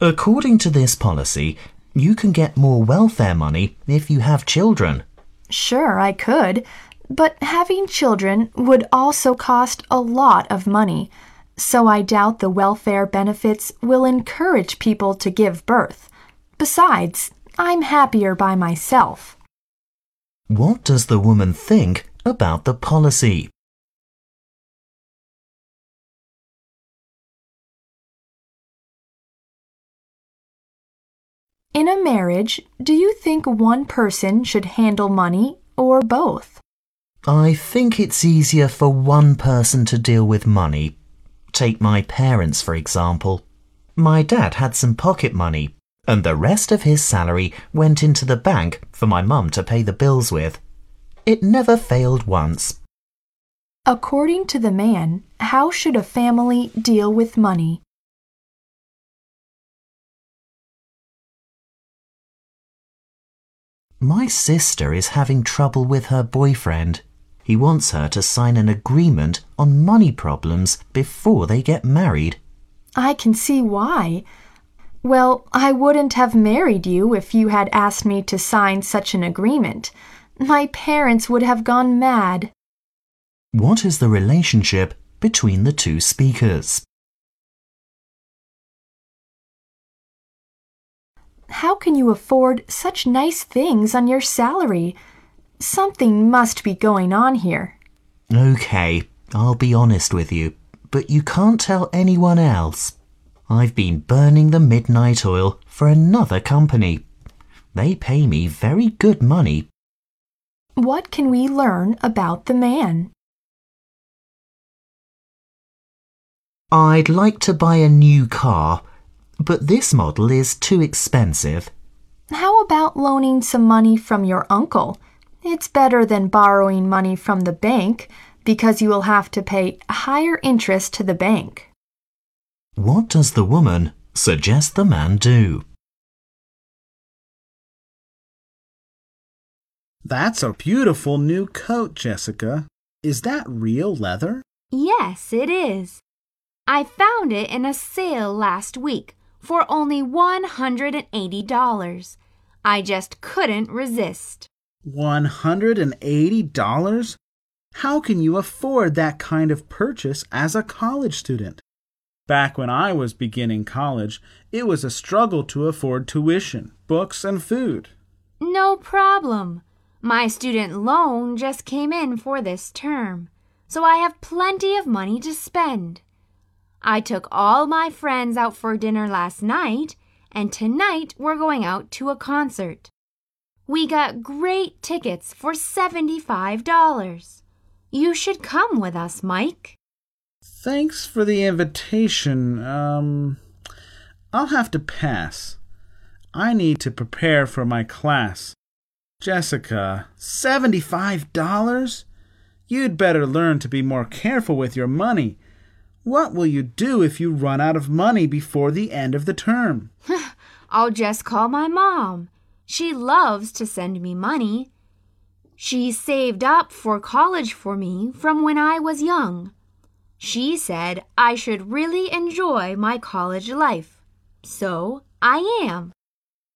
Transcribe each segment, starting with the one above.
According to this policy, you can get more welfare money if you have children. Sure, I could, but having children would also cost a lot of money, so I doubt the welfare benefits will encourage people to give birth. Besides, I'm happier by myself. What does the woman think about the policy? In a marriage, do you think one person should handle money or both? I think it's easier for one person to deal with money. Take my parents, for example. My dad had some pocket money, and the rest of his salary went into the bank for my mum to pay the bills with. It never failed once. According to the man, how should a family deal with money? My sister is having trouble with her boyfriend. He wants her to sign an agreement on money problems before they get married. I can see why. Well, I wouldn't have married you if you had asked me to sign such an agreement. My parents would have gone mad. What is the relationship between the two speakers? How can you afford such nice things on your salary? Something must be going on here. Okay, I'll be honest with you, but you can't tell anyone else. I've been burning the midnight oil for another company. They pay me very good money. What can we learn about the man? I'd like to buy a new car, but this model is too expensive. How about loaning some money from your uncle? It's better than borrowing money from the bank because you will have to pay higher interest to the bank. What does the woman suggest the man do? That's a beautiful new coat, Jessica. Is that real leather? Yes, it is. I found it in a sale last week for only $180. I just couldn't resist. $180? How can you afford that kind of purchase as a college student? Back when I was beginning college, it was a struggle to afford tuition, books, and food. No problem. My student loan just came in for this term, so I have plenty of money to spend. I took all my friends out for dinner last night, and tonight we're going out to a concert. We got great tickets for $75. You should come with us, Mike. Thanks for the invitation. Um, I'll have to pass. I need to prepare for my class. Jessica, $75? You'd better learn to be more careful with your money. What will you do if you run out of money before the end of the term? I'll just call my mom. She loves to send me money. She saved up for college for me from when I was young. She said I should really enjoy my college life. So I am.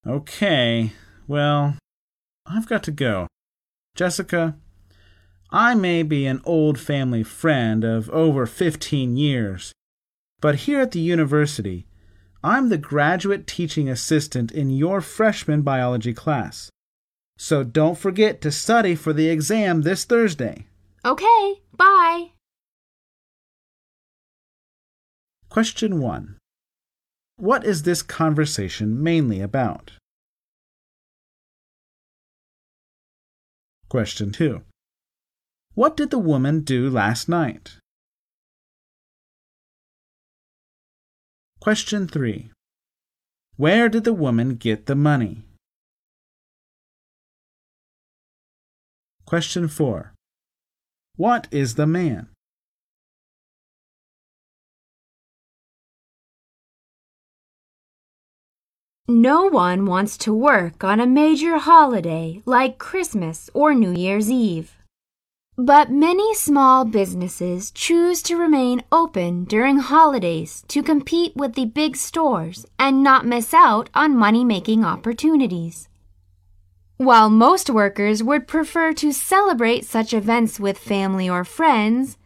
Okay, well, I've got to go. Jessica, I may be an old family friend of over 15 years, but here at the university, I'm the graduate teaching assistant in your freshman biology class. So don't forget to study for the exam this Thursday. Okay, bye. Question 1. What is this conversation mainly about? Question 2. What did the woman do last night? Question 3. Where did the woman get the money? Question 4. What is the man? No one wants to work on a major holiday like Christmas or New Year's Eve. But many small businesses choose to remain open during holidays to compete with the big stores and not miss out on money making opportunities. While most workers would prefer to celebrate such events with family or friends,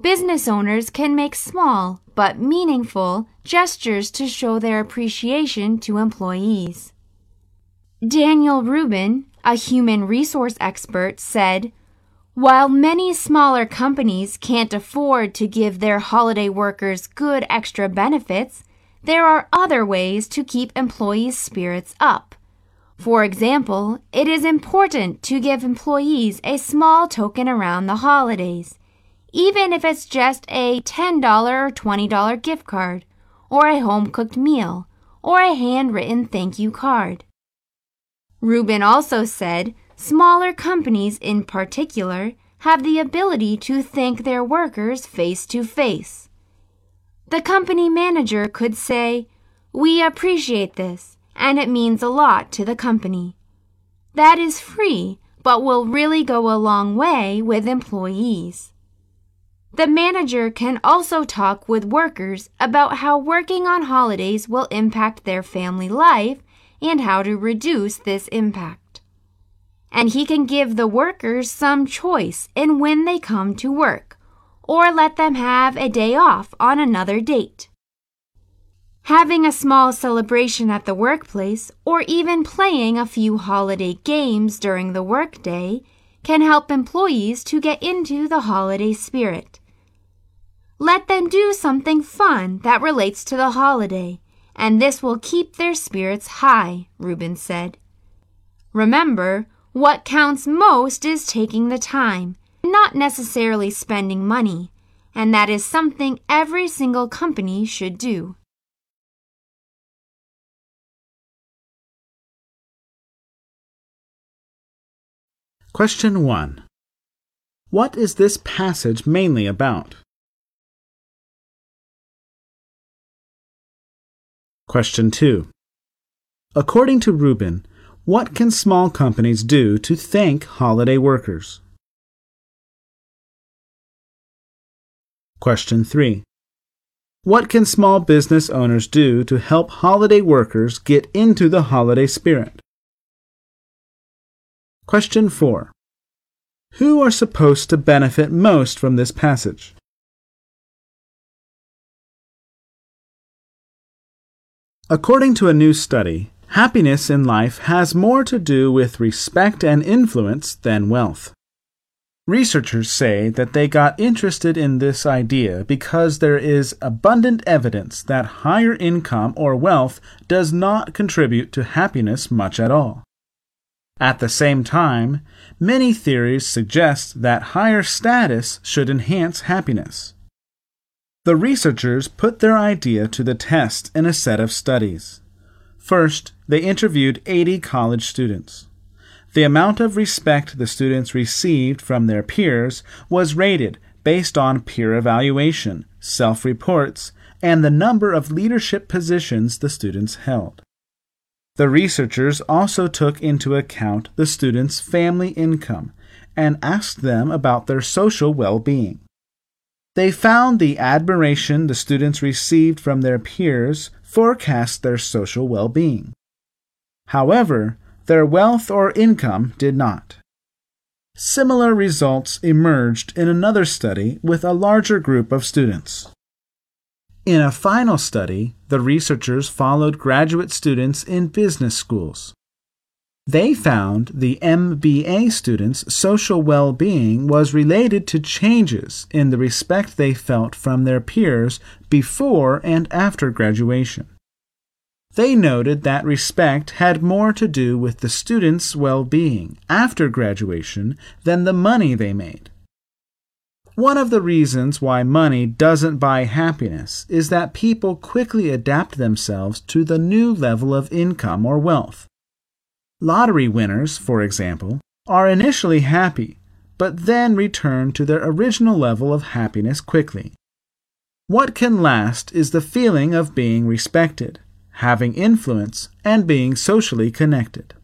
business owners can make small but meaningful gestures to show their appreciation to employees. Daniel Rubin, a human resource expert, said, while many smaller companies can't afford to give their holiday workers good extra benefits, there are other ways to keep employees' spirits up. For example, it is important to give employees a small token around the holidays, even if it's just a $10 or $20 gift card, or a home cooked meal, or a handwritten thank you card. Rubin also said Smaller companies, in particular, have the ability to thank their workers face to face. The company manager could say, We appreciate this, and it means a lot to the company. That is free, but will really go a long way with employees. The manager can also talk with workers about how working on holidays will impact their family life and how to reduce this impact and he can give the workers some choice in when they come to work, or let them have a day off on another date. Having a small celebration at the workplace, or even playing a few holiday games during the workday, can help employees to get into the holiday spirit. Let them do something fun that relates to the holiday, and this will keep their spirits high, Rubin said. Remember, what counts most is taking the time, not necessarily spending money, and that is something every single company should do. Question 1. What is this passage mainly about? Question 2. According to Rubin, what can small companies do to thank holiday workers? Question 3. What can small business owners do to help holiday workers get into the holiday spirit? Question 4. Who are supposed to benefit most from this passage? According to a new study, Happiness in life has more to do with respect and influence than wealth. Researchers say that they got interested in this idea because there is abundant evidence that higher income or wealth does not contribute to happiness much at all. At the same time, many theories suggest that higher status should enhance happiness. The researchers put their idea to the test in a set of studies. First, they interviewed 80 college students. The amount of respect the students received from their peers was rated based on peer evaluation, self reports, and the number of leadership positions the students held. The researchers also took into account the students' family income and asked them about their social well being. They found the admiration the students received from their peers forecast their social well being. However, their wealth or income did not. Similar results emerged in another study with a larger group of students. In a final study, the researchers followed graduate students in business schools. They found the MBA students' social well being was related to changes in the respect they felt from their peers before and after graduation. They noted that respect had more to do with the students' well being after graduation than the money they made. One of the reasons why money doesn't buy happiness is that people quickly adapt themselves to the new level of income or wealth. Lottery winners, for example, are initially happy, but then return to their original level of happiness quickly. What can last is the feeling of being respected, having influence, and being socially connected.